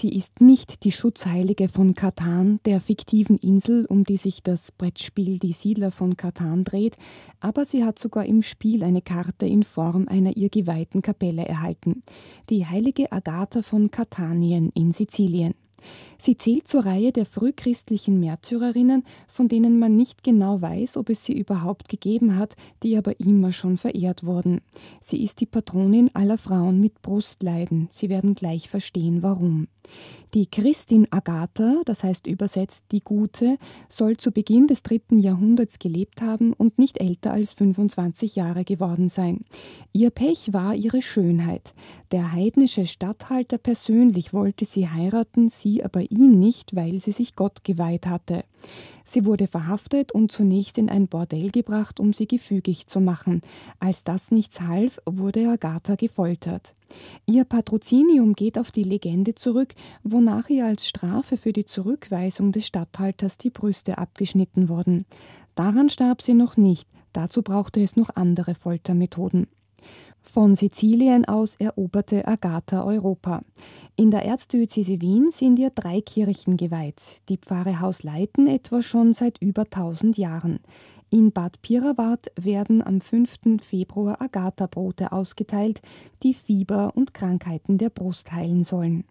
Sie ist nicht die Schutzheilige von Katan, der fiktiven Insel, um die sich das Brettspiel Die Siedler von Katan dreht, aber sie hat sogar im Spiel eine Karte in Form einer ihr geweihten Kapelle erhalten, die heilige Agatha von Katanien in Sizilien. Sie zählt zur Reihe der frühchristlichen Märtyrerinnen, von denen man nicht genau weiß, ob es sie überhaupt gegeben hat, die aber immer schon verehrt wurden. Sie ist die Patronin aller Frauen mit Brustleiden. Sie werden gleich verstehen, warum. Die Christin Agatha, das heißt übersetzt die Gute, soll zu Beginn des dritten Jahrhunderts gelebt haben und nicht älter als 25 Jahre geworden sein. Ihr Pech war ihre Schönheit. Der heidnische Statthalter persönlich wollte sie heiraten, sie aber ihn nicht, weil sie sich Gott geweiht hatte. Sie wurde verhaftet und zunächst in ein Bordell gebracht, um sie gefügig zu machen. Als das nichts half, wurde Agatha gefoltert. Ihr Patrozinium geht auf die Legende zurück, wonach ihr als Strafe für die Zurückweisung des Statthalters die Brüste abgeschnitten wurden. Daran starb sie noch nicht, dazu brauchte es noch andere Foltermethoden. Von Sizilien aus eroberte Agatha Europa. In der Erzdiözese Wien sind ihr drei Kirchen geweiht, die Pfarre Hausleiten etwa schon seit über 1000 Jahren. In Bad Pirawart werden am 5. Februar Agatha-Brote ausgeteilt, die Fieber und Krankheiten der Brust heilen sollen.